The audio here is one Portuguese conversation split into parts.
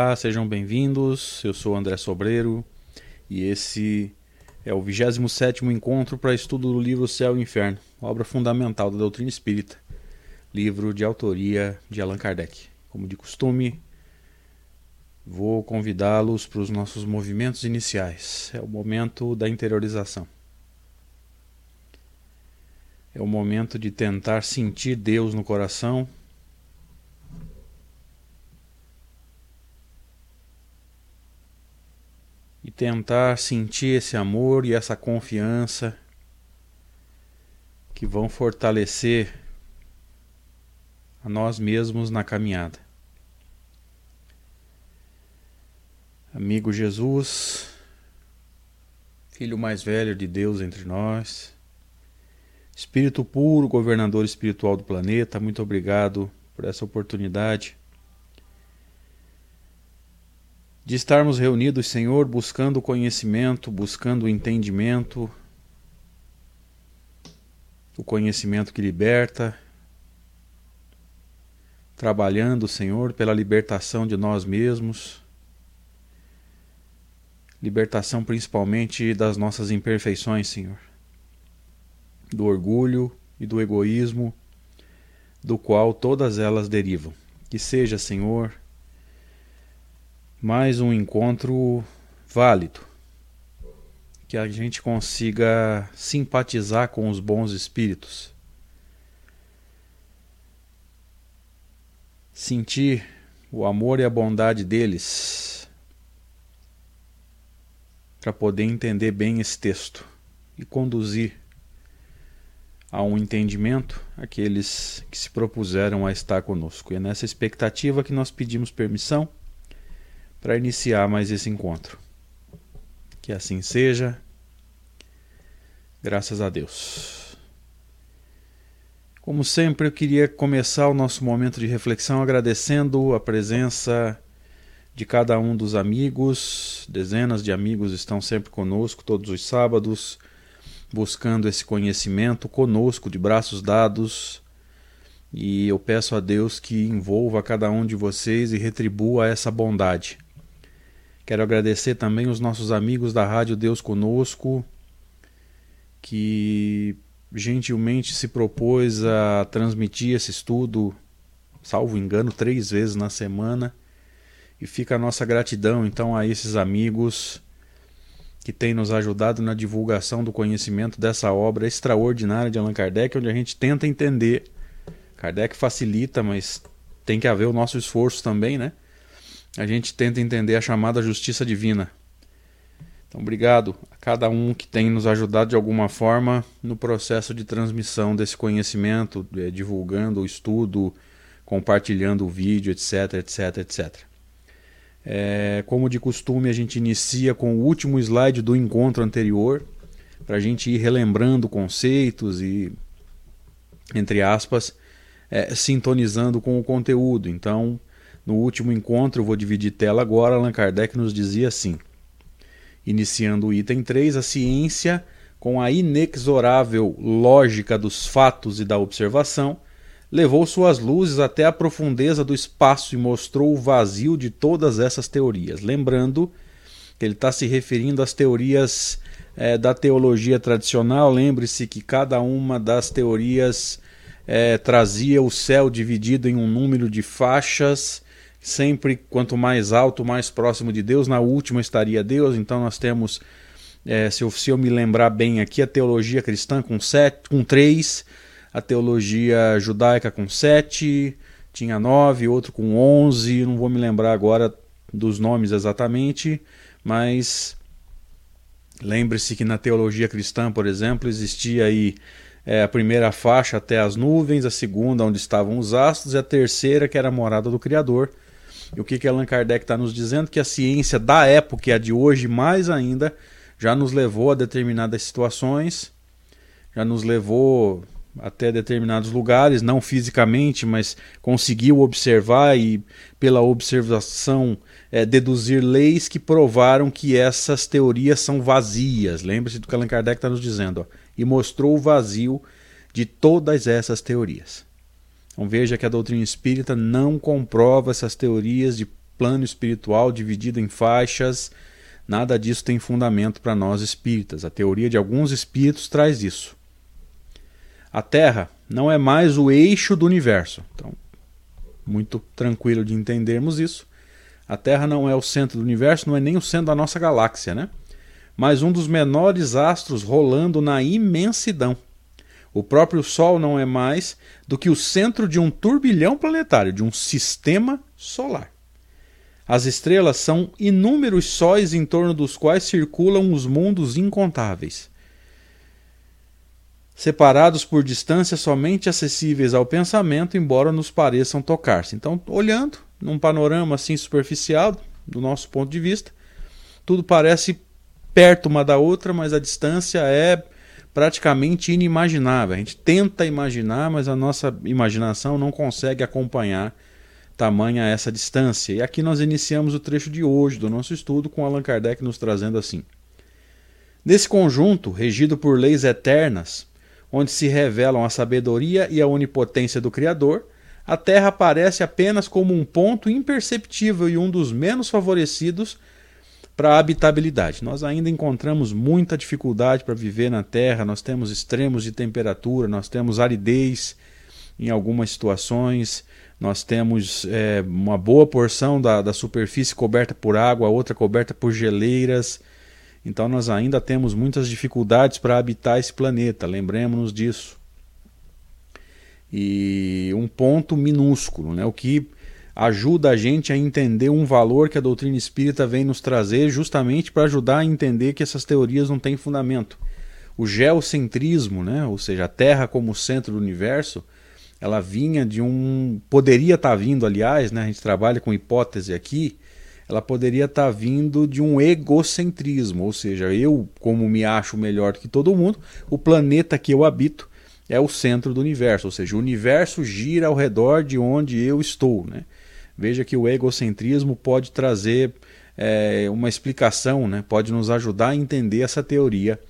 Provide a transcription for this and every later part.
Olá, sejam bem-vindos. Eu sou André Sobreiro e esse é o 27º encontro para estudo do livro Céu e Inferno, obra fundamental da doutrina espírita, livro de autoria de Allan Kardec. Como de costume, vou convidá-los para os nossos movimentos iniciais. É o momento da interiorização. É o momento de tentar sentir Deus no coração e tentar sentir esse amor e essa confiança que vão fortalecer a nós mesmos na caminhada. Amigo Jesus, Filho mais velho de Deus entre nós, Espírito puro, governador espiritual do planeta, muito obrigado por essa oportunidade de estarmos reunidos, Senhor, buscando conhecimento, buscando entendimento, o conhecimento que liberta, trabalhando, Senhor, pela libertação de nós mesmos, libertação principalmente das nossas imperfeições, Senhor, do orgulho e do egoísmo, do qual todas elas derivam. Que seja, Senhor, mais um encontro válido. Que a gente consiga simpatizar com os bons espíritos. Sentir o amor e a bondade deles para poder entender bem esse texto e conduzir a um entendimento aqueles que se propuseram a estar conosco. E é nessa expectativa que nós pedimos permissão para iniciar mais esse encontro. Que assim seja. Graças a Deus. Como sempre, eu queria começar o nosso momento de reflexão agradecendo a presença de cada um dos amigos. Dezenas de amigos estão sempre conosco todos os sábados, buscando esse conhecimento conosco, de braços dados. E eu peço a Deus que envolva cada um de vocês e retribua essa bondade Quero agradecer também os nossos amigos da Rádio Deus Conosco, que gentilmente se propôs a transmitir esse estudo, salvo engano, três vezes na semana. E fica a nossa gratidão então a esses amigos que têm nos ajudado na divulgação do conhecimento dessa obra extraordinária de Allan Kardec, onde a gente tenta entender. Kardec facilita, mas tem que haver o nosso esforço também, né? A gente tenta entender a chamada justiça divina. Então, obrigado a cada um que tem nos ajudado de alguma forma no processo de transmissão desse conhecimento, divulgando o estudo, compartilhando o vídeo, etc, etc, etc. É, como de costume, a gente inicia com o último slide do encontro anterior, para a gente ir relembrando conceitos e, entre aspas, é, sintonizando com o conteúdo. Então, no último encontro, vou dividir tela agora, Allan Kardec nos dizia assim: iniciando o item 3, a ciência, com a inexorável lógica dos fatos e da observação, levou suas luzes até a profundeza do espaço e mostrou o vazio de todas essas teorias. Lembrando que ele está se referindo às teorias é, da teologia tradicional. Lembre-se que cada uma das teorias é, trazia o céu dividido em um número de faixas sempre quanto mais alto, mais próximo de Deus. Na última estaria Deus. Então nós temos, é, se, eu, se, eu, me lembrar bem aqui, a teologia cristã com sete, com três, a teologia judaica com sete, tinha nove, outro com onze. Não vou me lembrar agora dos nomes exatamente, mas lembre-se que na teologia cristã, por exemplo, existia aí é, a primeira faixa até as nuvens, a segunda onde estavam os astros e a terceira que era a morada do Criador. E o que, que Allan Kardec está nos dizendo? Que a ciência da época e a de hoje, mais ainda, já nos levou a determinadas situações, já nos levou até determinados lugares, não fisicamente, mas conseguiu observar e, pela observação, é, deduzir leis que provaram que essas teorias são vazias. Lembre-se do que Allan Kardec está nos dizendo. Ó, e mostrou o vazio de todas essas teorias. Então veja que a doutrina espírita não comprova essas teorias de plano espiritual dividido em faixas. Nada disso tem fundamento para nós espíritas. A teoria de alguns espíritos traz isso. A Terra não é mais o eixo do universo. Então, muito tranquilo de entendermos isso. A Terra não é o centro do universo, não é nem o centro da nossa galáxia, né? Mas um dos menores astros rolando na imensidão. O próprio Sol não é mais do que o centro de um turbilhão planetário, de um sistema solar. As estrelas são inúmeros sóis em torno dos quais circulam os mundos incontáveis. Separados por distâncias somente acessíveis ao pensamento, embora nos pareçam tocar-se. Então, olhando num panorama assim superficial, do nosso ponto de vista, tudo parece perto uma da outra, mas a distância é praticamente inimaginável. A gente tenta imaginar, mas a nossa imaginação não consegue acompanhar tamanha essa distância. E aqui nós iniciamos o trecho de hoje do nosso estudo com Allan Kardec nos trazendo assim: Nesse conjunto, regido por leis eternas, onde se revelam a sabedoria e a onipotência do Criador, a Terra aparece apenas como um ponto imperceptível e um dos menos favorecidos para a habitabilidade. Nós ainda encontramos muita dificuldade para viver na Terra, nós temos extremos de temperatura, nós temos aridez em algumas situações, nós temos é, uma boa porção da, da superfície coberta por água, outra coberta por geleiras. Então nós ainda temos muitas dificuldades para habitar esse planeta, lembremos-nos disso. E um ponto minúsculo, né? o que ajuda a gente a entender um valor que a doutrina espírita vem nos trazer, justamente para ajudar a entender que essas teorias não têm fundamento. O geocentrismo, né, ou seja, a Terra como centro do universo, ela vinha de um. Poderia estar tá vindo, aliás, né, a gente trabalha com hipótese aqui, ela poderia estar tá vindo de um egocentrismo, ou seja, eu, como me acho melhor que todo mundo, o planeta que eu habito é o centro do universo, ou seja, o universo gira ao redor de onde eu estou. Né? Veja que o egocentrismo pode trazer é, uma explicação, né? pode nos ajudar a entender essa teoria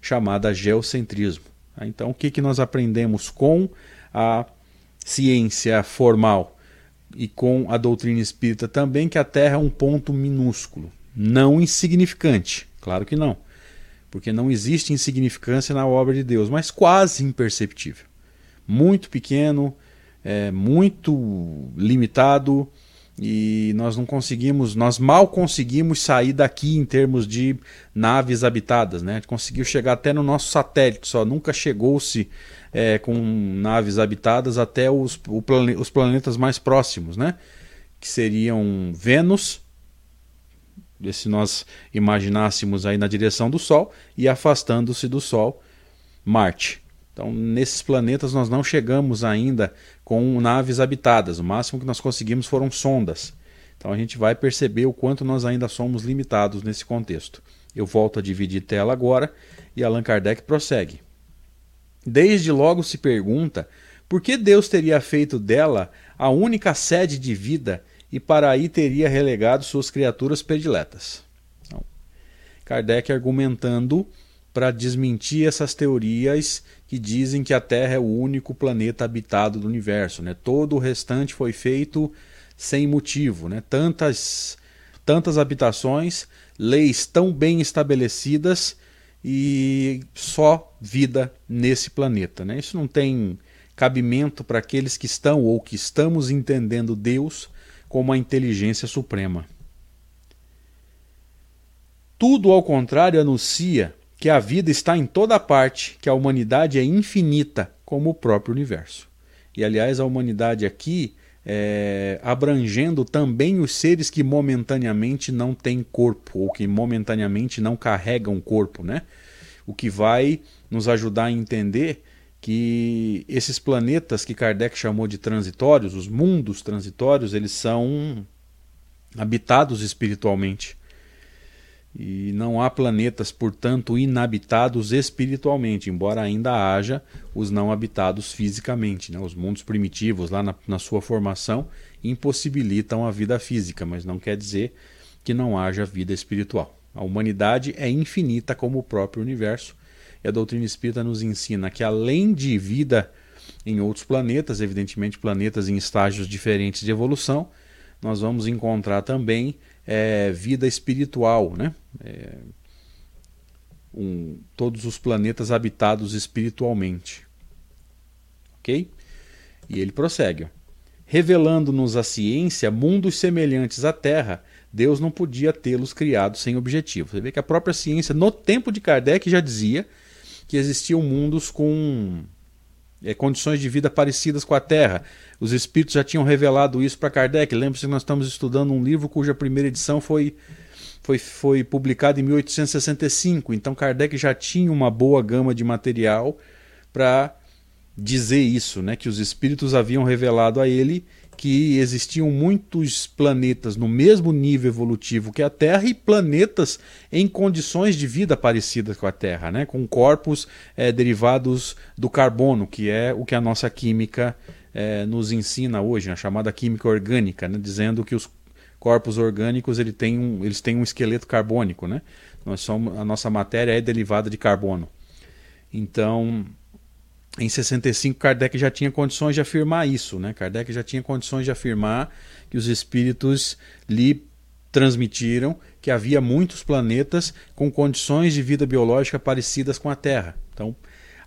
chamada geocentrismo. Então, o que, que nós aprendemos com a ciência formal e com a doutrina espírita também? Que a Terra é um ponto minúsculo, não insignificante, claro que não, porque não existe insignificância na obra de Deus, mas quase imperceptível. Muito pequeno, é, muito limitado e nós não conseguimos, nós mal conseguimos sair daqui em termos de naves habitadas, né? A gente conseguiu chegar até no nosso satélite, só nunca chegou-se é, com naves habitadas até os, plane, os planetas mais próximos, né? Que seriam Vênus, se nós imaginássemos aí na direção do Sol, e afastando-se do Sol, Marte. Então, nesses planetas nós não chegamos ainda com naves habitadas. O máximo que nós conseguimos foram sondas. Então a gente vai perceber o quanto nós ainda somos limitados nesse contexto. Eu volto a dividir tela agora e Allan Kardec prossegue. Desde logo se pergunta por que Deus teria feito dela a única sede de vida e para aí teria relegado suas criaturas prediletas. Então, Kardec argumentando para desmentir essas teorias que dizem que a Terra é o único planeta habitado do universo. Né? Todo o restante foi feito sem motivo. Né? Tantas, tantas habitações, leis tão bem estabelecidas e só vida nesse planeta. Né? Isso não tem cabimento para aqueles que estão ou que estamos entendendo Deus como a inteligência suprema. Tudo ao contrário anuncia que a vida está em toda parte, que a humanidade é infinita, como o próprio universo. E aliás, a humanidade aqui é, abrangendo também os seres que momentaneamente não têm corpo, ou que momentaneamente não carregam corpo, né? O que vai nos ajudar a entender que esses planetas que Kardec chamou de transitórios, os mundos transitórios, eles são habitados espiritualmente. E não há planetas, portanto, inabitados espiritualmente, embora ainda haja os não habitados fisicamente. Né? Os mundos primitivos, lá na, na sua formação, impossibilitam a vida física, mas não quer dizer que não haja vida espiritual. A humanidade é infinita como o próprio universo, e a doutrina espírita nos ensina que, além de vida em outros planetas, evidentemente planetas em estágios diferentes de evolução, nós vamos encontrar também é, vida espiritual, né? É, um, todos os planetas habitados espiritualmente. Ok? E ele prossegue. Revelando-nos a ciência mundos semelhantes à Terra, Deus não podia tê-los criados sem objetivo. Você vê que a própria ciência, no tempo de Kardec, já dizia que existiam mundos com é, condições de vida parecidas com a Terra. Os espíritos já tinham revelado isso para Kardec. Lembre-se que nós estamos estudando um livro cuja primeira edição foi, foi, foi publicada em 1865. Então Kardec já tinha uma boa gama de material para dizer isso, né? que os espíritos haviam revelado a ele que existiam muitos planetas no mesmo nível evolutivo que a Terra e planetas em condições de vida parecidas com a Terra, né? com corpos é, derivados do carbono, que é o que a nossa química é, nos ensina hoje, a chamada química orgânica, né? dizendo que os corpos orgânicos ele tem um, eles têm um esqueleto carbônico. Né? Nós somos, a nossa matéria é derivada de carbono. Então, em 65 Kardec já tinha condições de afirmar isso, né? Kardec já tinha condições de afirmar que os espíritos lhe transmitiram que havia muitos planetas com condições de vida biológica parecidas com a Terra. Então,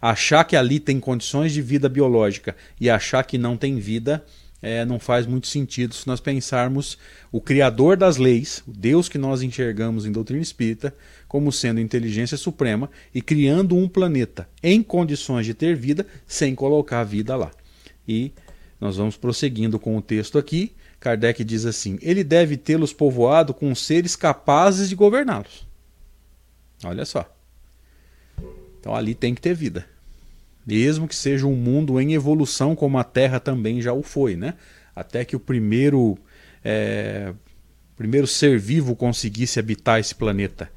achar que ali tem condições de vida biológica e achar que não tem vida é, não faz muito sentido se nós pensarmos o Criador das leis, o Deus que nós enxergamos em doutrina espírita, como sendo inteligência suprema e criando um planeta em condições de ter vida sem colocar a vida lá. E nós vamos prosseguindo com o texto aqui. Kardec diz assim: ele deve tê-los povoado com seres capazes de governá-los. Olha só. Então ali tem que ter vida mesmo que seja um mundo em evolução como a Terra também já o foi, né? Até que o primeiro é, primeiro ser vivo conseguisse habitar esse planeta,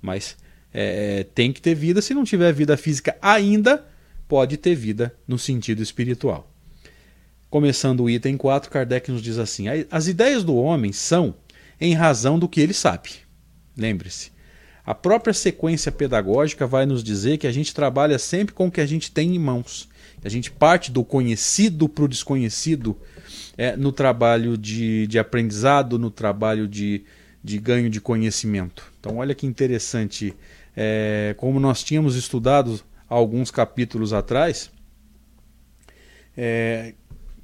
mas é, tem que ter vida. Se não tiver vida física ainda, pode ter vida no sentido espiritual. Começando o item 4, Kardec nos diz assim: as ideias do homem são em razão do que ele sabe. Lembre-se, a própria sequência pedagógica vai nos dizer que a gente trabalha sempre com o que a gente tem em mãos. A gente parte do conhecido para o desconhecido é, no trabalho de, de aprendizado, no trabalho de, de ganho de conhecimento. Então, olha que interessante. É, como nós tínhamos estudado alguns capítulos atrás, é,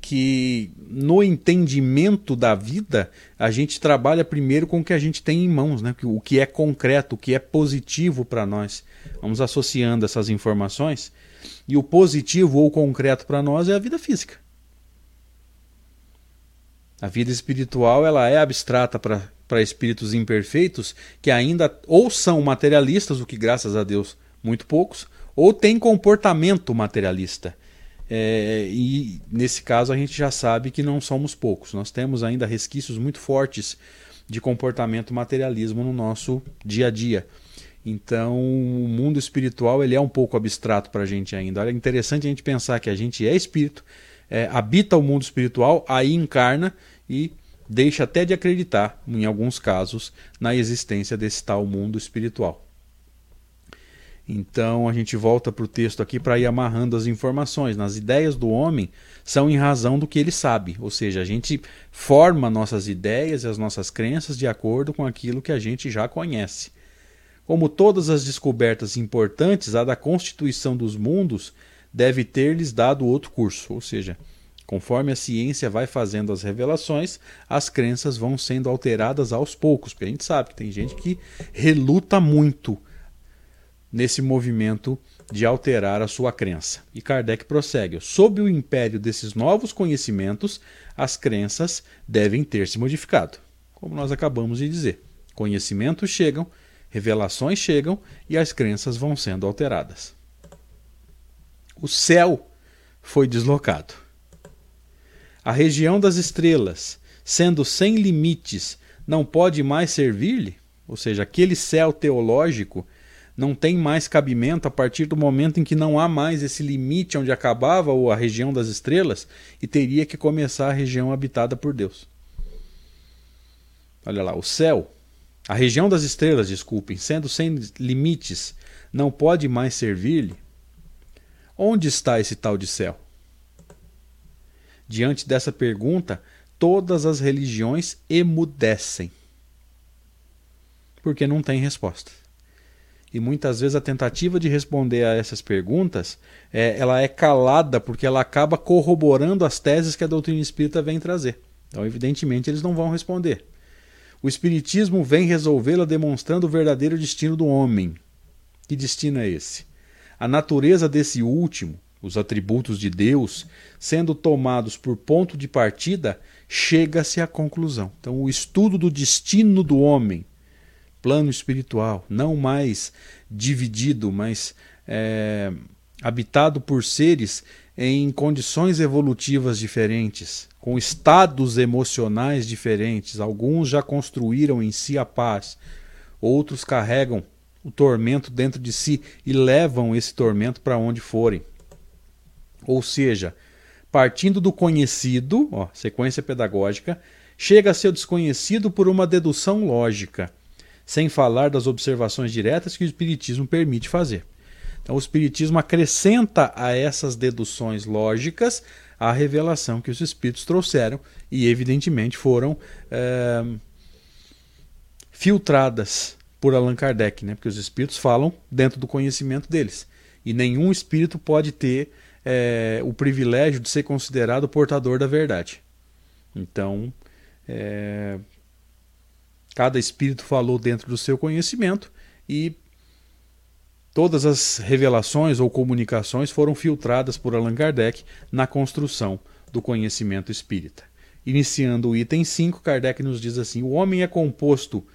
que no entendimento da vida a gente trabalha primeiro com o que a gente tem em mãos, né? o que é concreto, o que é positivo para nós. Vamos associando essas informações e o positivo ou concreto para nós é a vida física. A vida espiritual ela é abstrata para espíritos imperfeitos que ainda ou são materialistas, o que graças a Deus muito poucos, ou têm comportamento materialista é, e nesse caso a gente já sabe que não somos poucos. Nós temos ainda resquícios muito fortes de comportamento materialismo no nosso dia a dia. Então, o mundo espiritual ele é um pouco abstrato para a gente ainda. É interessante a gente pensar que a gente é espírito, é, habita o mundo espiritual, aí encarna e deixa até de acreditar, em alguns casos, na existência desse tal mundo espiritual. Então a gente volta para o texto aqui para ir amarrando as informações. Nas ideias do homem são em razão do que ele sabe, ou seja, a gente forma nossas ideias e as nossas crenças de acordo com aquilo que a gente já conhece. Como todas as descobertas importantes, a da constituição dos mundos deve ter-lhes dado outro curso, ou seja, conforme a ciência vai fazendo as revelações, as crenças vão sendo alteradas aos poucos, porque a gente sabe que tem gente que reluta muito nesse movimento de alterar a sua crença. E Kardec prossegue: sob o império desses novos conhecimentos, as crenças devem ter se modificado. Como nós acabamos de dizer, conhecimentos chegam, revelações chegam e as crenças vão sendo alteradas. O céu foi deslocado. A região das estrelas, sendo sem limites, não pode mais servir-lhe? Ou seja, aquele céu teológico não tem mais cabimento a partir do momento em que não há mais esse limite onde acabava a região das estrelas e teria que começar a região habitada por Deus. Olha lá, o céu, a região das estrelas, desculpem, sendo sem limites, não pode mais servir-lhe. Onde está esse tal de céu? Diante dessa pergunta, todas as religiões emudecem. Porque não tem resposta. E muitas vezes a tentativa de responder a essas perguntas, é, ela é calada porque ela acaba corroborando as teses que a doutrina espírita vem trazer. Então, evidentemente, eles não vão responder. O Espiritismo vem resolvê-la demonstrando o verdadeiro destino do homem. Que destino é esse? A natureza desse último, os atributos de Deus, sendo tomados por ponto de partida, chega-se à conclusão. Então, o estudo do destino do homem, plano espiritual, não mais dividido, mas é, habitado por seres em condições evolutivas diferentes, com estados emocionais diferentes. Alguns já construíram em si a paz, outros carregam o tormento dentro de si e levam esse tormento para onde forem. Ou seja, partindo do conhecido, ó, sequência pedagógica, chega a ser desconhecido por uma dedução lógica, sem falar das observações diretas que o Espiritismo permite fazer. Então, o Espiritismo acrescenta a essas deduções lógicas a revelação que os Espíritos trouxeram e, evidentemente, foram é, filtradas por Allan Kardec, né? porque os Espíritos falam dentro do conhecimento deles. E nenhum Espírito pode ter é, o privilégio de ser considerado portador da verdade. Então, é, cada espírito falou dentro do seu conhecimento e todas as revelações ou comunicações foram filtradas por Allan Kardec na construção do conhecimento espírita. Iniciando o item 5, Kardec nos diz assim: o homem é composto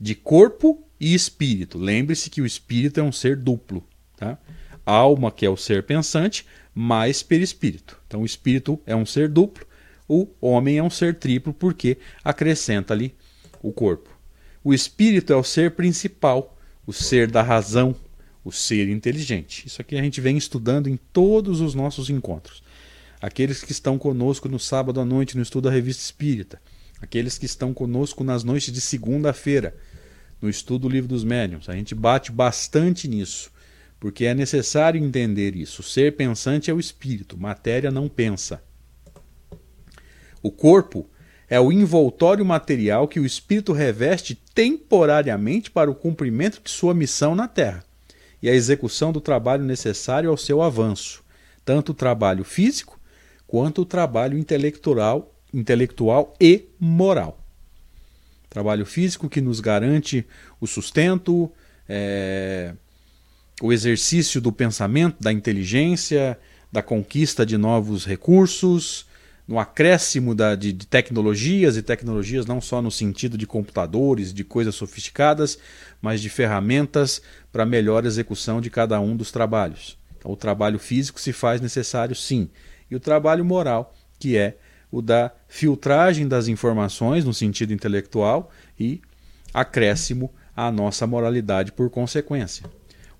de corpo e espírito. Lembre-se que o espírito é um ser duplo. Tá? alma, que é o ser pensante, mais perispírito. Então o espírito é um ser duplo, o homem é um ser triplo, porque acrescenta ali o corpo. O espírito é o ser principal, o ser da razão, o ser inteligente. Isso aqui a gente vem estudando em todos os nossos encontros. Aqueles que estão conosco no sábado à noite no estudo da Revista Espírita, aqueles que estão conosco nas noites de segunda-feira no estudo do Livro dos Médiuns, a gente bate bastante nisso porque é necessário entender isso. Ser pensante é o espírito, matéria não pensa. O corpo é o envoltório material que o espírito reveste temporariamente para o cumprimento de sua missão na Terra e a execução do trabalho necessário ao seu avanço, tanto o trabalho físico quanto o trabalho intelectual, intelectual e moral. Trabalho físico que nos garante o sustento, é, o exercício do pensamento, da inteligência, da conquista de novos recursos, no acréscimo da, de, de, tecnologias, e tecnologias não só no sentido de computadores, de coisas sofisticadas, mas de ferramentas para melhor execução de cada um dos trabalhos. Então, o trabalho físico se faz necessário sim, e o trabalho moral, que é o da filtragem das informações no sentido intelectual e acréscimo à nossa moralidade por consequência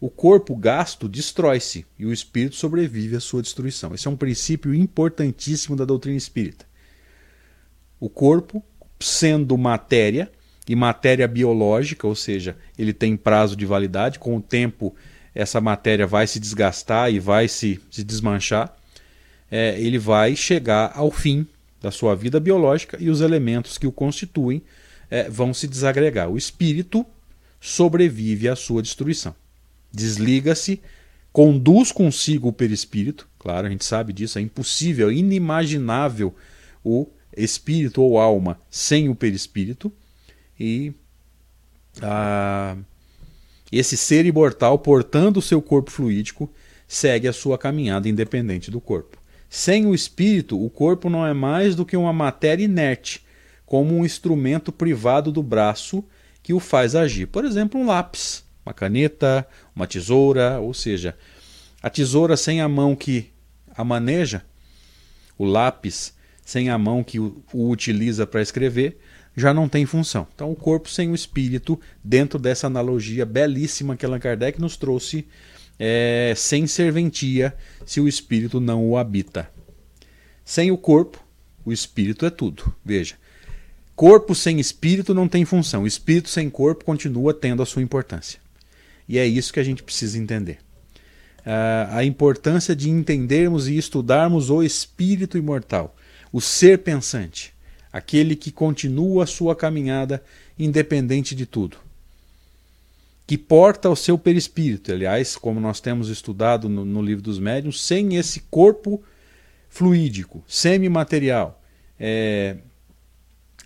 o corpo gasto destrói-se e o espírito sobrevive à sua destruição. Esse é um princípio importantíssimo da doutrina espírita. O corpo, sendo matéria, e matéria biológica, ou seja, ele tem prazo de validade, com o tempo essa matéria vai se desgastar e vai se, se desmanchar, é, ele vai chegar ao fim da sua vida biológica e os elementos que o constituem é, vão se desagregar. O espírito sobrevive à sua destruição desliga-se, conduz consigo o perispírito. Claro, a gente sabe disso, é impossível, é inimaginável o espírito ou alma sem o perispírito. E ah, esse ser imortal, portando o seu corpo fluídico, segue a sua caminhada independente do corpo. Sem o espírito, o corpo não é mais do que uma matéria inerte, como um instrumento privado do braço que o faz agir. Por exemplo, um lápis uma caneta, uma tesoura, ou seja, a tesoura sem a mão que a maneja, o lápis sem a mão que o, utiliza para escrever, já não tem função. Então, o corpo sem o espírito, dentro dessa analogia belíssima que Allan Kardec nos trouxe, é, sem serventia, se o espírito não o habita. Sem o corpo, o espírito é tudo. Veja, corpo sem espírito não tem função, espírito sem corpo continua tendo a sua importância. E é isso que a gente precisa entender. Uh, a importância de entendermos e estudarmos o espírito imortal, o ser pensante, aquele que continua a sua caminhada independente de tudo, que porta o seu perispírito, aliás, como nós temos estudado no, no livro dos médiuns, sem esse corpo fluídico, semimaterial, é,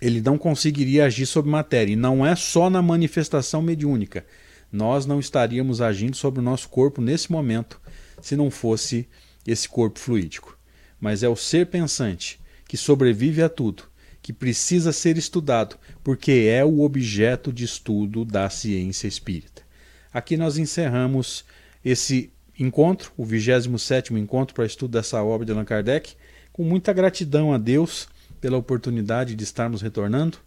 ele não conseguiria agir sobre matéria. E não é só na manifestação mediúnica. Nós não estaríamos agindo sobre o nosso corpo nesse momento se não fosse esse corpo fluídico. Mas é o ser pensante que sobrevive a tudo, que precisa ser estudado, porque é o objeto de estudo da ciência espírita. Aqui nós encerramos esse encontro, o 27 encontro para estudo dessa obra de Allan Kardec, com muita gratidão a Deus pela oportunidade de estarmos retornando.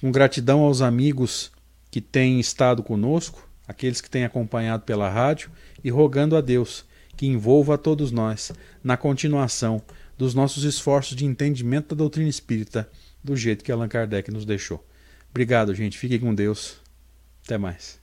Com gratidão aos amigos que têm estado conosco, aqueles que têm acompanhado pela rádio, e rogando a Deus que envolva a todos nós na continuação dos nossos esforços de entendimento da doutrina espírita do jeito que Allan Kardec nos deixou. Obrigado, gente. Fiquem com Deus. Até mais.